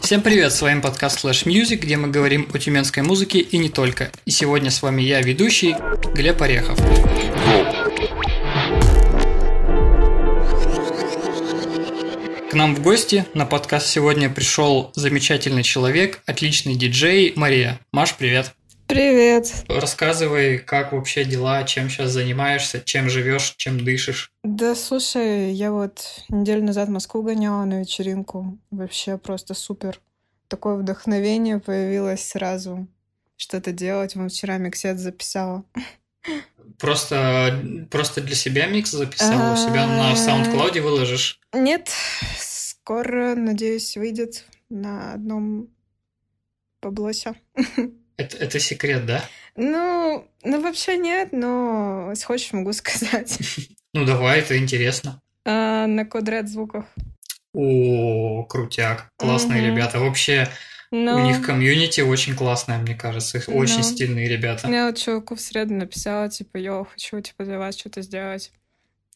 Всем привет, с вами подкаст Flash Music, где мы говорим о тюменской музыке и не только. И сегодня с вами я, ведущий Глеб Орехов. К нам в гости на подкаст сегодня пришел замечательный человек, отличный диджей Мария. Маш, привет. Привет. Рассказывай, как вообще дела, чем сейчас занимаешься, чем живешь, чем дышишь. Да слушай, я вот неделю назад в Москву гоняла на вечеринку. Вообще просто супер. Такое вдохновение появилось сразу что-то делать. Вот вчера миксет записала. Просто, просто для себя микс записала, у себя на А. SoundCloud выложишь? Нет, скоро, надеюсь, выйдет на одном поблосе. Это, это секрет, да? Ну, ну вообще нет, но если хочешь, могу сказать. Ну давай, это интересно. А, на квадрат звуках. О, крутяк. Классные ребята. Вообще, Но... у них комьюнити очень классное, мне кажется. Их Очень Ну. стильные ребята. Я вот чуваку в среду написала, типа, yo, хочу, типа, для вас что-то сделать.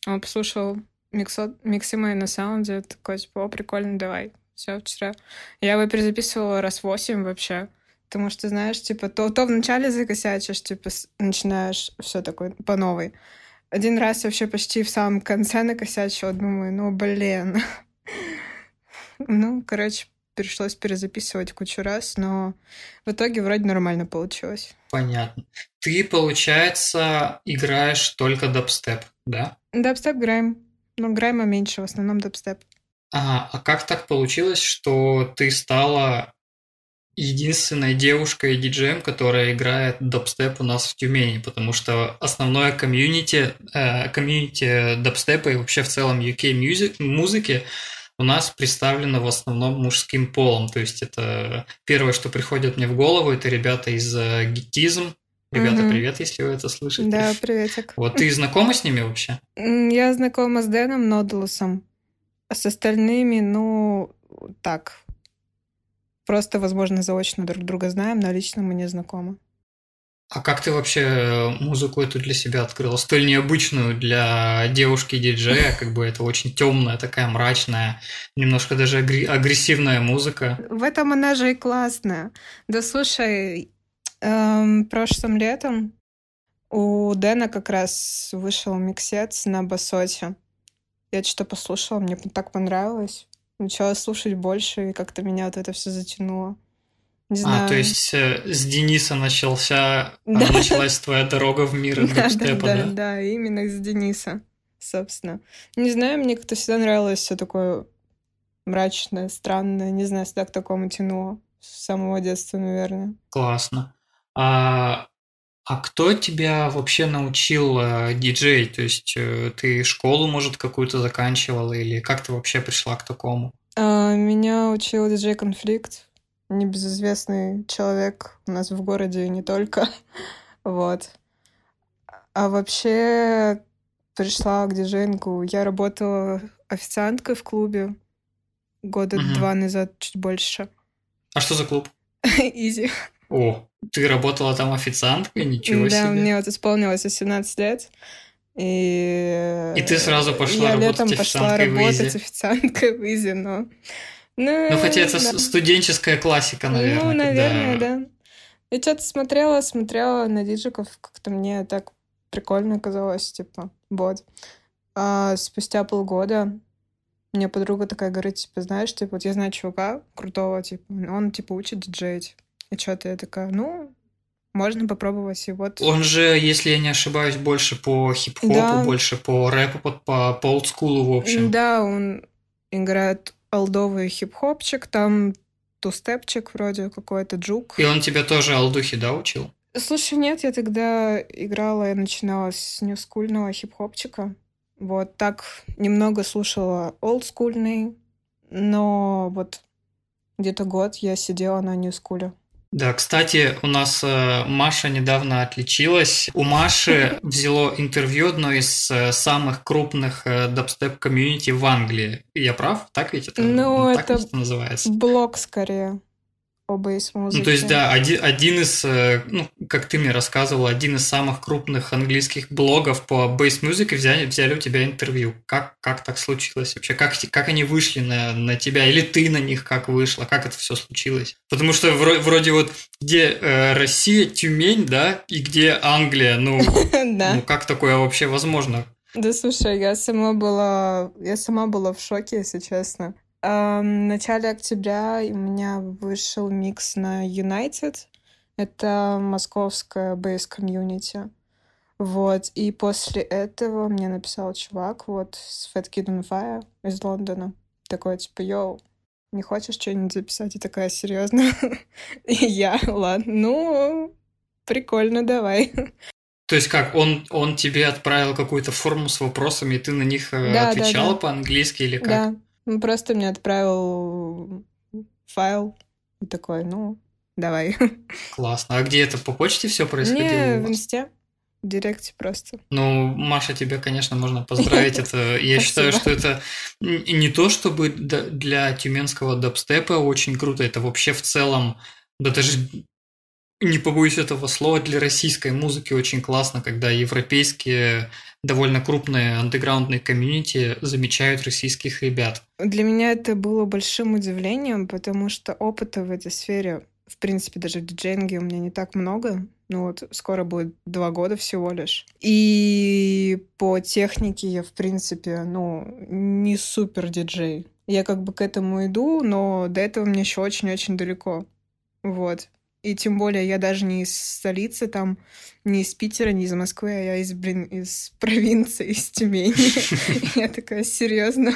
Он послушал миксо... миксы мои на саунде, такой, типа, о, прикольно, давай. Все, вчера. Я его перезаписывала раз восемь вообще. Потому что, знаешь, типа, то, то вначале закосячишь, типа, начинаешь все такое по новой. Один раз вообще почти в самом конце накосячила, думаю, ну, блин. Ну, короче, пришлось перезаписывать кучу раз, но в итоге вроде нормально получилось. Понятно. Ты, получается, играешь только дабстеп, да? Дабстеп грайм. Но грайма меньше, в основном дабстеп. Ага, а как так получилось, что ты стала единственной девушкой диджеем, которая играет дабстеп у нас в Тюмени? Потому что основное комьюнити, э, комьюнити дабстепа и вообще в целом UK music, музыки у нас представлено в основном мужским полом. То есть это первое, что приходит мне в голову, это ребята из э, Гитизм. Ребята, Мгм. привет, если вы это слышите. Да, приветик. Вот ты знакома с ними вообще? Я знакома с Дэном Нодулусом. А с остальными, ну, так. Просто, возможно, заочно друг друга знаем, но лично мы не знакомы. А как ты вообще э, музыку эту для себя открыла? Столь необычную для девушки-диджея, как бы это очень темная, такая мрачная, немножко даже агрессивная музыка. В этом она же и классная. Да слушай, эм, прошлым летом у Дэна как раз вышел миксец на басоте. Я что-то послушала, мне так понравилось. Начала слушать больше, и как-то меня вот это все затянуло. Не знаю. А, то есть э, с Дениса начался, а, Да. началась твоя дорога в мир Да, да, да, да? да, именно из Дениса, собственно. Не знаю, мне как-то всегда нравилось все такое мрачное, странное. Не знаю, всегда к такому тянуло. С самого детства, наверное. Классно. А, а кто тебя вообще научил э, диджей? То есть э, ты школу, может, какую-то заканчивала или как ты вообще пришла к такому? А, Меня учил диджей Конфликт, небезызвестный человек у нас в городе и не только. Вот. А вообще пришла к диджеингу. Я работала официанткой в клубе года Мгм. два назад, чуть больше. А что за клуб? Изи. О, ты работала там официанткой? Ничего да, себе. мне вот исполнилось 18 лет. И, И ты сразу пошла я работать летом пошла работать официанткой в Изи, но... Ну, Ну, хотя это да. студенческая классика, наверное. Ну, наверное, когда- да. Я что-то смотрела, смотрела на диджиков, как-то мне так прикольно казалось, типа, вот. А спустя полгода мне подруга такая говорит, типа, знаешь, типа, вот я знаю чувака крутого, типа, он, типа, учит диджеить. И что-то я такая, ну, можно попробовать, и вот... Он же, если я не ошибаюсь, больше по хип-хопу, Да. больше по рэпу, по, по, по олдскулу, в общем. Да, он играет олдовый хип-хопчик, там тустепчик вроде какой-то, juke. И он тебя тоже алдухи, да, учил? Слушай, нет, я тогда играла, я начинала с ньюскульного хип-хопчика. Вот так немного слушала олдскульный, но вот где-то год я сидела на ньюскуле. Да, кстати, у нас э, Маша недавно отличилась. У Маши взяло интервью одно из э, самых крупных э, dubstep community в Англии. Я прав? Так ведь это, Ну, так это ведь это называется? Блог скорее. О бейс-музыке. Ну, то есть, да, один, один из, э, ну, как ты мне рассказывал, один из самых крупных английских блогов по бейс-музыке взяли, взяли у тебя интервью. Как, как так случилось вообще? Как, как они вышли на, на тебя? Или ты на них как вышла? Как это все случилось? Потому что вроде, вроде вот где э, Россия, Тюмень, да, и где Англия, ну, ну, как такое вообще возможно? Да слушай, я сама была, я сама была в шоке, если честно. В начале октября у меня вышел микс на United. Это московская bass community. Вот, и после этого мне написал чувак вот с Fat Kid on Fire из Лондона. Такой, типа, yo, не хочешь что-нибудь записать? И такая, серьезно? И я, ладно, ну, прикольно, давай. То есть как, он, он тебе отправил какую-то форму с вопросами, и ты на них э, да, отвечала да, да. по-английски или как? Да, он просто мне отправил файл и такой, ну, давай. Классно. А где это по почте все происходило? Не, в инсте. В директе просто. Ну, Маша, тебе, конечно, можно поздравить. Это, я считаю, что это не то, чтобы для тюменского дабстепа очень круто, это вообще в целом, да даже не побоюсь этого слова, для российской музыки очень классно, когда европейские довольно крупные андеграундные комьюнити замечают российских ребят. Для меня это было большим удивлением, потому что опыта в этой сфере, в принципе, даже в диджейнге у меня не так много. Ну вот, скоро будет два года всего лишь. И по технике я, в принципе, ну, не супер диджей. Я как бы к этому иду, но до этого мне еще очень-очень далеко. Вот. И тем более я даже не из столицы, там, не из Питера, не из Москвы, а я из, блин, из провинции, из Тюмени. Я такая, серьезно?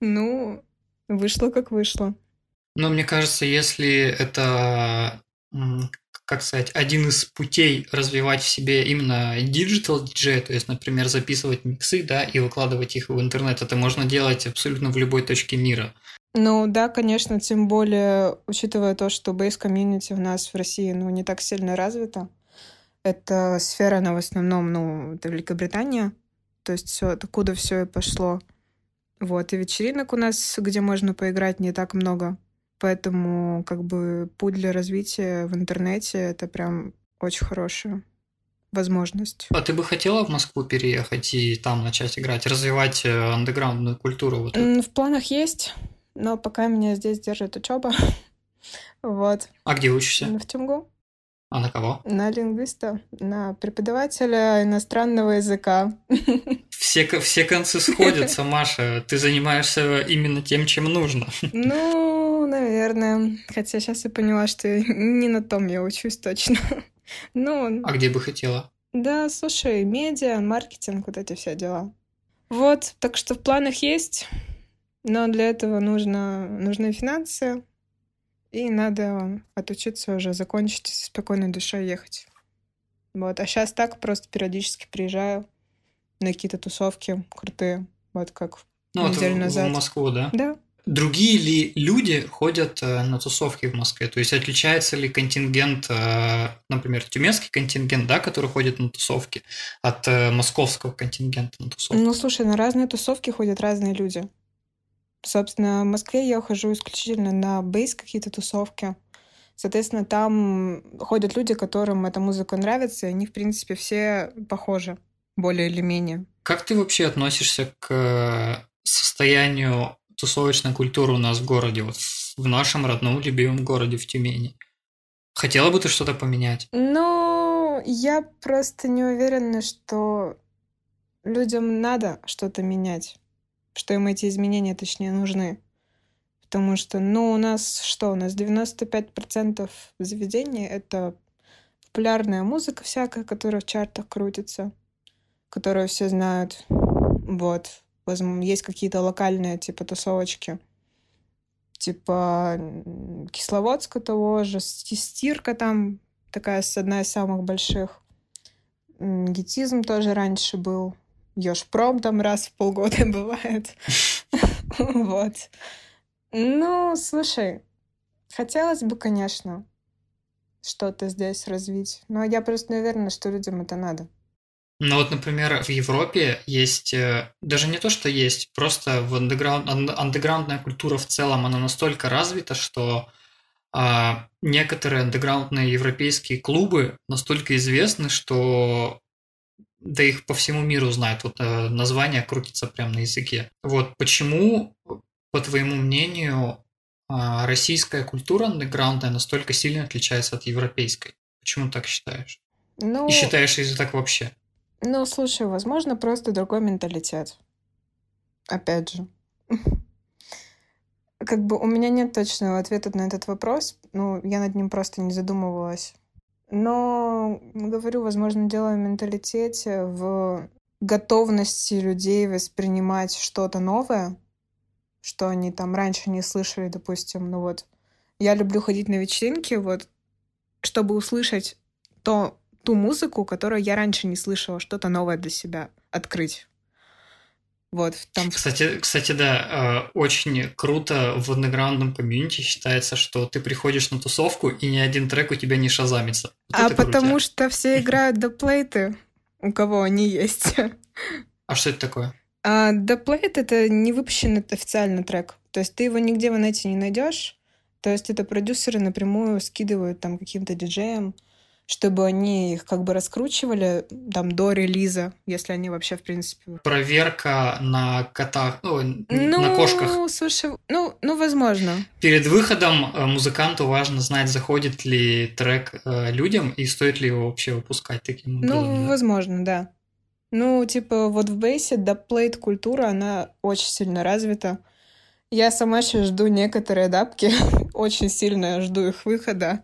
Ну, вышло как вышло. Но мне кажется, если это, как сказать, один из путей развивать в себе именно digital диджей, то есть, например, записывать миксы, да, и выкладывать их в интернет, это можно делать абсолютно в любой точке мира. Ну да, конечно, тем более, учитывая то, что bass community у нас в России ну, не так сильно развита. Это сфера, она в основном, ну, это Великобритания. То есть все, откуда все и пошло. Вот, и вечеринок у нас, где можно поиграть, не так много. Поэтому, как бы, путь для развития в интернете — это прям очень хорошая возможность. А ты бы хотела в Москву переехать и там начать играть, развивать э, андеграундную культуру? Вот в планах есть но пока меня здесь держит учеба. вот. А где учишься? В Тюмгу. А на кого? На лингвиста, на преподавателя иностранного языка. Все, все концы сходятся, Маша. Ты занимаешься именно тем, чем нужно. Ну, наверное. Хотя сейчас я поняла, что не на том я учусь точно. Ну, а где бы хотела? Да, слушай, медиа, маркетинг, вот эти все дела. Вот, так что в планах есть. Но для этого нужно, нужны финансы, и надо отучиться уже, закончить со спокойной душой ехать. Вот. А сейчас так просто периодически приезжаю на какие-то тусовки крутые, вот как ну, неделю вот назад. В Москву, да? Да. Другие ли люди ходят э, на тусовки в Москве? То есть отличается ли контингент, э, например, тюменский контингент, да, который ходит на тусовки, от э, московского контингента на тусовки? Ну, слушай, на разные тусовки ходят разные люди. Собственно, в Москве я хожу исключительно на бейс какие-то тусовки. Соответственно, там ходят люди, которым эта музыка нравится, и они, в принципе, все похожи, более или менее. Как ты вообще относишься к состоянию тусовочной культуры у нас в городе, вот в нашем родном любимом городе в Тюмени? Хотела бы ты что-то поменять? Ну, я просто не уверена, что людям надо что-то менять что им эти изменения, точнее, нужны. Потому что, ну, у нас что? У нас 95% заведений — это популярная музыка всякая, которая в чартах крутится, которую все знают. Вот. Возможно, есть какие-то локальные, типа, тусовочки. Типа Кисловодска того же, Стирка там такая одна из самых больших. Гетизм тоже раньше был. Ёжпром там раз в полгода бывает. Вот. Ну, слушай, хотелось бы, конечно, что-то здесь развить. Но я просто не уверена, что людям это надо. Ну вот, например, в Европе есть, э, даже не то, что есть, просто в андеграунд, андеграундная культура в целом, она настолько развита, что а некоторые андеграундные европейские клубы настолько известны, что да их по всему миру знают. Вот э, название крутится прямо на языке. Вот почему, по твоему мнению, э, российская культура андеграундная настолько сильно отличается от европейской? Почему так считаешь? Ну, И считаешь ли так вообще? ну, слушай, возможно, просто другой менталитет. Опять же. Как бы у меня нет точного ответа на этот вопрос. Ну, я над ним просто не задумывалась. Но, говорю, возможно, дело в менталитете, в готовности людей воспринимать что-то новое, что они там раньше не слышали, допустим. Ну вот, я люблю ходить на вечеринки, вот, чтобы услышать то, ту музыку, которую я раньше не слышала, что-то новое для себя открыть. Вот, там... Кстати, кстати, да, э, очень круто в андеграундном комьюнити считается, что ты приходишь на тусовку, и ни один трек у тебя не шазамится. Вот а потому крутяк. что все играют доплейты, у кого они есть. А что это такое? А доплейт — это не выпущенный официально трек. То есть ты его нигде в инете не найдешь. То есть это продюсеры напрямую скидывают там каким-то диджеям, чтобы они их как бы раскручивали там до релиза, если они вообще в принципе Проверка на котах, ну, Ну, на кошках. слушай, ну, ну, возможно. Перед выходом э, музыканту важно знать, заходит ли трек э, людям и стоит ли его вообще выпускать таким Ну, образом. да? возможно, да. Ну, типа, вот в бейсе доплейт культура, она очень сильно развита. Я сама сейчас жду некоторые дапки, очень сильно жду их выхода,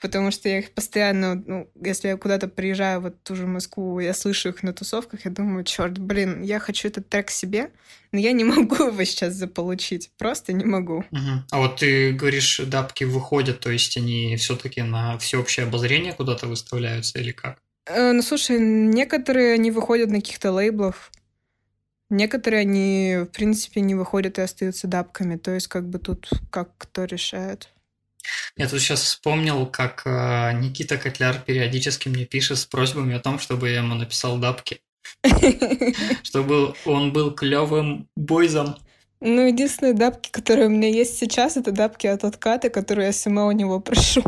потому что я их постоянно, ну, если я куда-то приезжаю, вот в ту же Москву, я слышу их на тусовках, я думаю, черт, блин, я хочу этот трек себе, но я не могу его сейчас заполучить, просто не могу. Мгм. А вот ты говоришь, дапки выходят, то есть они все-таки на всеобщее обозрение куда-то выставляются или как? Э, Ну, слушай, некоторые они выходят на каких-то лейблах, некоторые они, в принципе, не выходят и остаются дапками. То есть, как бы тут как кто решает. Я тут сейчас вспомнил, как э, Никита Котляр периодически мне пишет с просьбами о том, чтобы я ему написал дапки, чтобы он был клевым бойзом. Ну, единственные дапки, которые у меня есть сейчас, это дапки от отката, которые я сама у него прошу.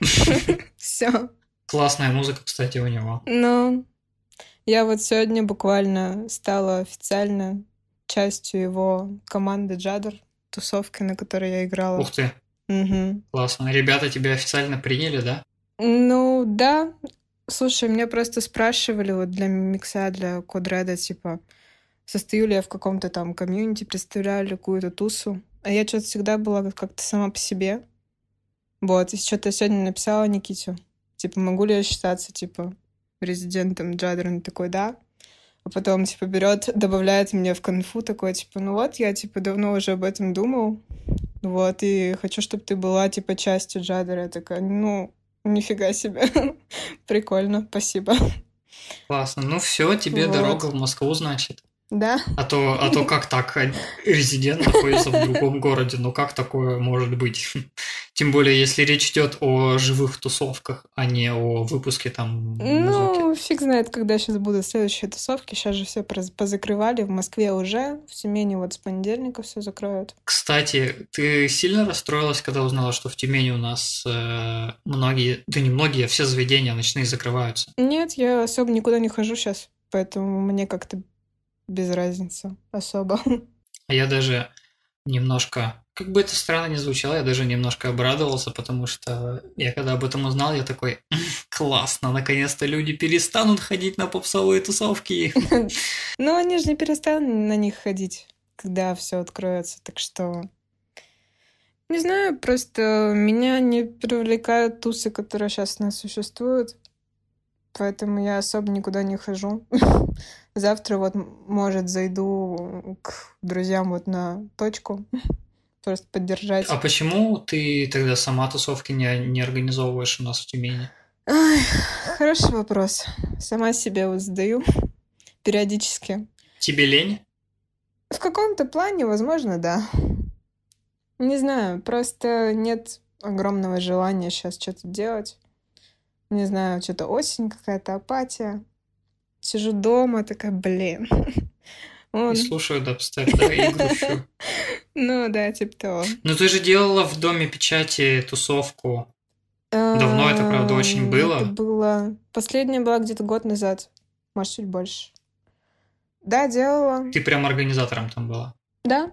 Все. Классная музыка, кстати, у него. Ну, я вот сегодня буквально стала официально частью его команды Джадр, тусовки, на которой я играла. Ух ты, Мгм. классно. Ребята тебя официально приняли, да? Ну, да. Слушай, меня просто спрашивали вот для микса, для Кодреда, типа, состою ли я в каком-то там комьюнити, представляю ли какую-то тусу. А я что-то всегда была как-то сама по себе. Вот, и что-то сегодня написала Никите. Типа, могу ли я считаться, типа, резидентом Джадра? Он такой, да. А потом, типа, берет, добавляет меня в конфу, такой, типа, ну вот, я, типа, давно уже об этом думал. Вот, и хочу, чтобы ты была, типа, частью Джадера. Я такая, ну, нифига себе. Прикольно, спасибо. Классно. Ну все, тебе Вот. дорога в Москву, значит. Да? А то, а то как так? Резидент находится в другом городе. Ну как такое может быть? Тем более, если речь идет о живых тусовках, а не о выпуске там музыки. Ну, фиг знает, когда сейчас будут следующие тусовки. Сейчас же все позакрывали. В Москве уже, в Тюмени вот с понедельника все закроют. Кстати, ты сильно расстроилась, когда узнала, что в Тюмени у нас э, многие, да не многие, а все заведения ночные закрываются? Нет, я особо никуда не хожу сейчас, поэтому мне как-то без разницы особо. А я даже немножко, как бы это странно не звучало, я даже немножко обрадовался, потому что я когда об этом узнал, я такой, «М, классно, наконец-то люди перестанут ходить на попсовые тусовки. Но они же не перестанут на них ходить, когда все откроется. Так что не знаю, просто меня не привлекают тусы, которые сейчас у нас существуют. Поэтому я особо никуда не хожу. Завтра вот, может, зайду к друзьям вот на точку. Просто поддержать. А почему ты тогда сама тусовки не, не организовываешь у нас в Тюмени? Ай, хороший вопрос. Сама себе вот задаю периодически. Тебе лень? В каком-то плане, возможно, да. Не знаю, просто нет огромного желания сейчас что-то делать. Не знаю, что-то осень, какая-то апатия. Сижу дома, такая, блин, Он... И слушаю дабстеп, да, и грущу. Ну да, типа того. Ну ты же делала в Доме печати тусовку. Давно это, правда, очень было. Это было... Последняя была где-то год назад. Может, чуть больше. Да, делала. Ты прям организатором там была? Да,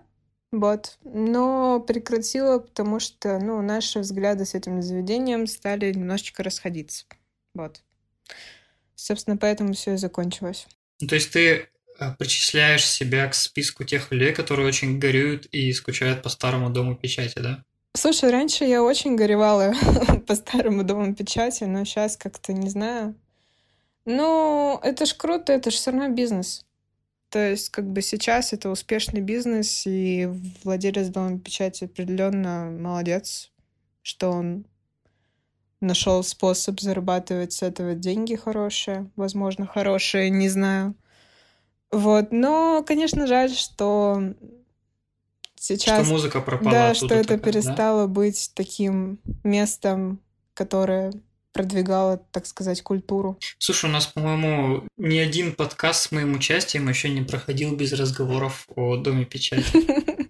вот. Но прекратила, потому что, ну, наши взгляды с этим заведением стали немножечко расходиться. Вот. Собственно, поэтому все и закончилось. Ну, то есть ты э, причисляешь себя к списку тех людей, которые очень горюют и скучают по старому дому печати, да? Слушай, раньше я очень горевала по старому дому печати, но сейчас как-то не знаю. Ну, это ж круто, это ж все равно бизнес. То есть, как бы сейчас это успешный бизнес, и владелец дома печати определенно молодец, что он нашел способ зарабатывать с этого деньги хорошие, возможно, хорошие, не знаю. Вот, но, конечно, жаль, что сейчас... Что музыка пропала Да, что это такая, перестало да? быть таким местом, которое продвигала, так сказать, культуру. Слушай, у нас, по-моему, ни один подкаст с моим участием еще не проходил без разговоров о Доме печати.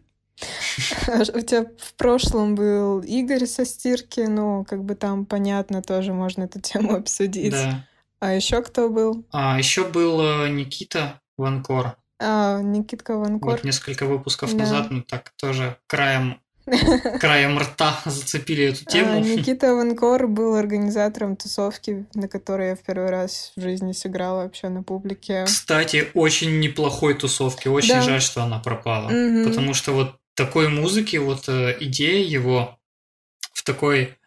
У тебя в прошлом был Игорь со стирки, ну, как бы там понятно, тоже можно эту тему обсудить. Да. А еще кто был? А еще был э, Никита Ванкор. А, Никитка Ванкор. Вот несколько выпусков да. назад, ну так тоже краем краем рта зацепили эту а, тему. Никита Ванкор был организатором тусовки, на которой я в первый раз в жизни сыграла вообще на публике. Кстати, очень неплохой тусовки. Очень да. жаль, что она пропала. Угу. Потому что вот такой музыки, вот э, идея его в такой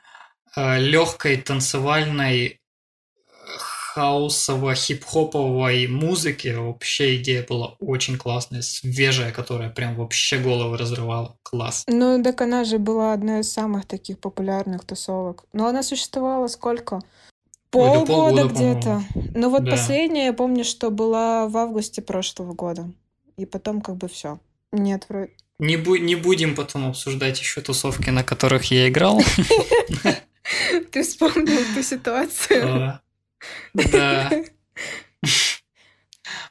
э, легкой танцевальной хаусово-хип-хоповой музыки вообще идея была очень классная, свежая, которая прям вообще голову разрывала. Класс. Ну, так она же была одной из самых таких популярных тусовок. Но она существовала сколько? Полгода где-то. Ну вот да. последняя, я помню, что была в августе прошлого года. И потом как бы все. Нет, вроде... Не, бу- не будем потом обсуждать еще тусовки, на которых я играл. Ты вспомнил эту ситуацию. А, да.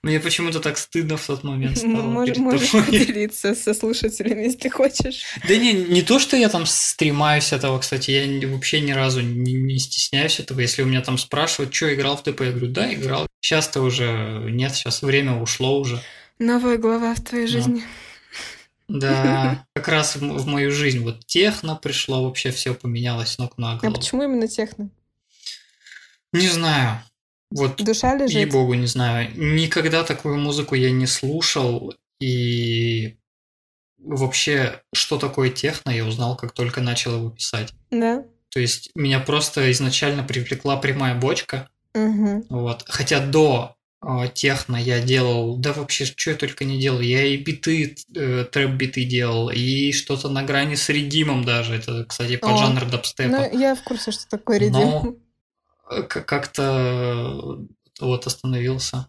Мне почему-то так стыдно в тот момент стало. Можешь, можешь поделиться со слушателями, если хочешь. Да не, не то, что я там стремаюсь этого, кстати, я вообще ни разу не, не стесняюсь этого. Если у меня там спрашивают, что играл в ТП, я говорю, да, играл. Сейчас-то уже нет, сейчас время ушло уже. Новая глава в твоей жизни. Да, как раз в, в мою жизнь вот техно пришло, вообще все поменялось ног на голову. А почему именно техно? Не знаю. Вот, Душа лежит. Ей-богу, не знаю. Никогда такую музыку я не слушал, и вообще, что такое техно, я узнал, как только начал его писать. Да. То есть меня просто изначально привлекла прямая бочка. Угу. Вот. Хотя до э, техно я делал, да вообще, что я только не делал. Я и биты, э, трэп-биты делал, и что-то на грани с редимом даже. Это, кстати, под жанр дабстепа. Ну, я в курсе, что такое редим. Но как-то вот остановился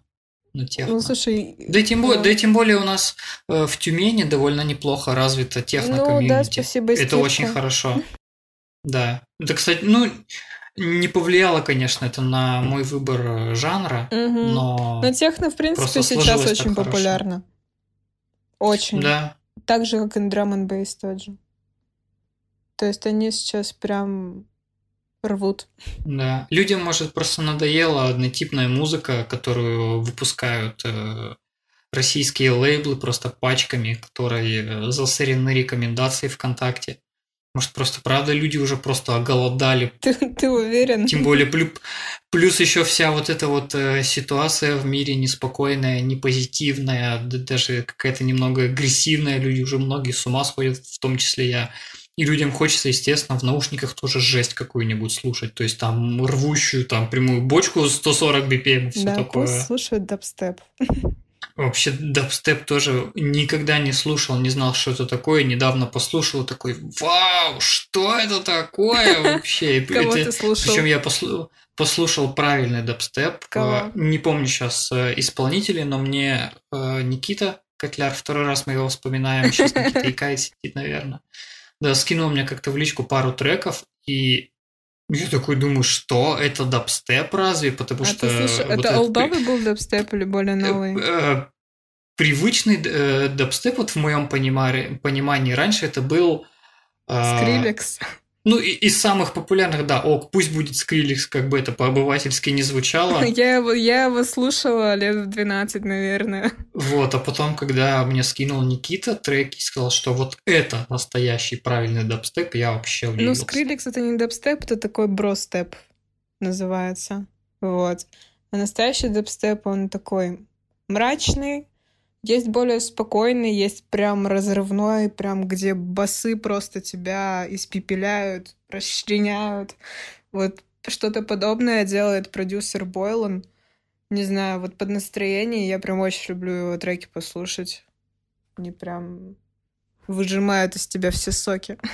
на техно. Ну, слушай... Да и тем, да. Более, да и тем более у нас э, в Тюмени довольно неплохо развита техно-комьюнити. Ну, да, спасибо, Это очень хорошо. Да. Это, кстати, ну, не повлияло, конечно, это на мой выбор э, жанра, угу. но... Но техно, в принципе, сейчас очень популярно. Очень. Да. Так же, как и драм н тот же. То есть они сейчас прям рвут. Да. Людям, может, просто надоела однотипная музыка, которую выпускают э, российские лейблы просто пачками, которые э, засорены рекомендации ВКонтакте. Может, просто правда люди уже просто оголодали. Ты, ты уверен? Тем более, плюс, плюс еще вся вот эта вот э, ситуация в мире неспокойная, непозитивная, даже какая-то немного агрессивная. Люди уже многие с ума сходят, в том числе я. И людям хочется, естественно, в наушниках тоже жесть какую-нибудь слушать. То есть там рвущую там прямую бочку 140 BPM, все да, такое. Да, слушают дабстеп. Вообще дабстеп тоже никогда не слушал, не знал, что это такое. Недавно послушал такой, вау, что это такое вообще? Кого ты слушал? Причем я послушал, послушал правильный дабстеп. Кого? Не помню сейчас э, исполнителей, но мне э, Никита Котляр, второй раз мы его вспоминаем, сейчас Никита Икай сидит, наверное да, скинул мне как-то в личку пару треков, и я такой думаю, что это дабстеп разве? Потому а что... Ты слушай, вот это олдовый был дабстеп или более новый? Э, привычный э, дабстеп, вот в моем понимании, понимании раньше это был... Э, Скриллекс. Ну, из самых популярных, да, ок, пусть будет Скриликс, как бы это по-обывательски не звучало. Я его, я его слушала лет в 12, наверное. Вот, а потом, когда мне скинул Никита треки и сказал, что вот это настоящий правильный дабстеп, я вообще удивился. Ну, Скриликс это не дабстеп, это такой бростеп называется. Вот. А настоящий дабстеп, он такой мрачный, есть более спокойный, есть прям разрывной, прям где басы просто тебя испепеляют, расчленяют. Вот что-то подобное делает продюсер Бойлан. Не знаю, вот под настроение я прям очень люблю его треки послушать. Они прям выжимают из тебя все соки.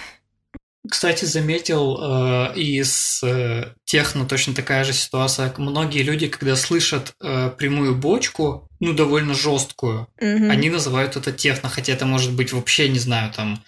Кстати, заметил э, и с э, техно точно такая же ситуация. Многие люди, когда слышат э, прямую бочку, ну, довольно жесткую, mm-hmm. они называют это техно, хотя это может быть вообще, не знаю, там,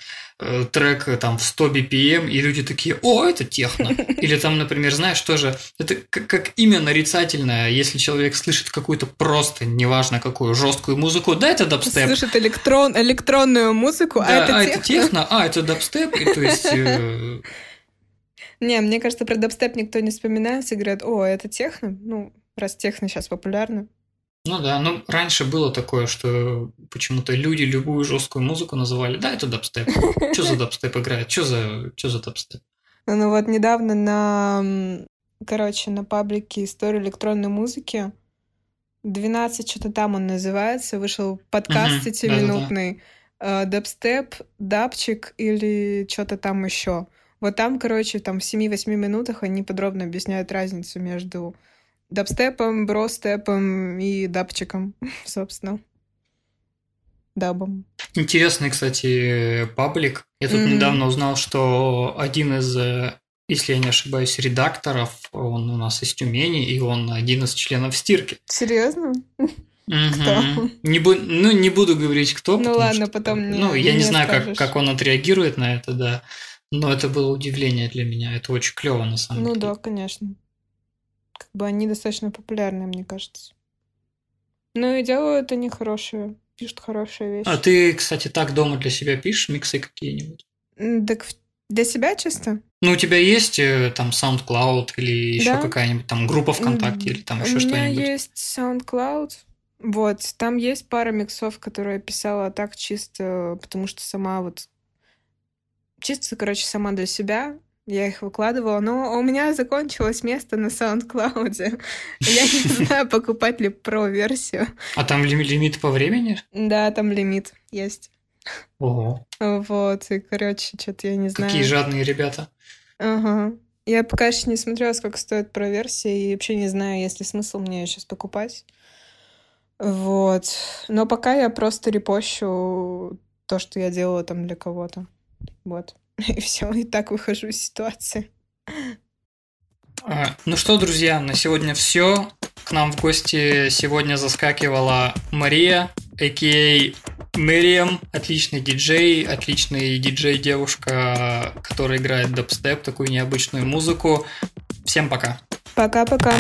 трек э, там в 100 BPM, и люди такие, о, это техно. Или там, например, знаешь, тоже, это как, как имя нарицательное, если человек слышит какую-то просто, неважно какую, жесткую музыку, да, это дабстеп. Слышит электрон, электронную музыку, а да, а это а техно. это техно, а это дабстеп, и то есть... Э... Не, мне кажется, про дабстеп никто не вспоминает, все говорят, о, это техно, ну, раз техно сейчас популярно. Ну да, ну раньше было такое, что почему-то люди любую жесткую музыку называли, да, это дабстеп. Что за дабстеп играет? Что за, что за дабстеп? Ну вот недавно на, короче, на паблике истории электронной музыки 12 что-то там он называется, вышел подкаст пятиминутный, э, дабстеп, дабчик или что-то там еще. Вот там, короче, там в 7-8 минутах они подробно объясняют разницу между дабстепом, бростепом и дабчиком, собственно. Дабом. Интересный, кстати, паблик. Я тут mm-hmm. недавно узнал, что один из, э, если я не ошибаюсь, редакторов, он у нас из Тюмени, и он один из членов стирки. Серьезно? Кто? Не бу- ну, не буду говорить, кто. Ну ладно, что, потом не Ну, я не, не знаю, как, как он отреагирует на это, да. Но это было удивление для меня. Это очень клево, на самом ну, деле. Ну да, конечно как бы они достаточно популярны, мне кажется. Ну и делают они хорошие, пишут хорошие вещи. А ты, кстати, так дома для себя пишешь миксы какие-нибудь? Так для себя чисто? Ну, у тебя есть э, там SoundCloud или еще да? какая-нибудь там группа ВКонтакте или там еще что-нибудь? У меня есть SoundCloud. Вот, там есть пара миксов, которые я писала так чисто, потому что сама вот чисто, короче, сама для себя я их выкладывала, но у меня закончилось место на SoundCloud. Я не знаю, покупать ли про-версию. А там лимит по времени? Да, там лимит есть. Ого. Вот, и, короче, что-то я не знаю. Какие жадные ребята. Ага. Я пока еще не смотрела, сколько стоит про-версия, и вообще не знаю, есть ли смысл мне ее сейчас покупать. Вот. Но пока я просто репощу то, что я делала там для кого-то. Вот. И все, и так выхожу из ситуации. А, ну что, друзья, на сегодня все. К нам в гости сегодня заскакивала Мария, а.к.а. Мэрием, отличный диджей, отличный диджей-девушка, которая играет дабстеп, такую необычную музыку. Всем пока. Пока-пока.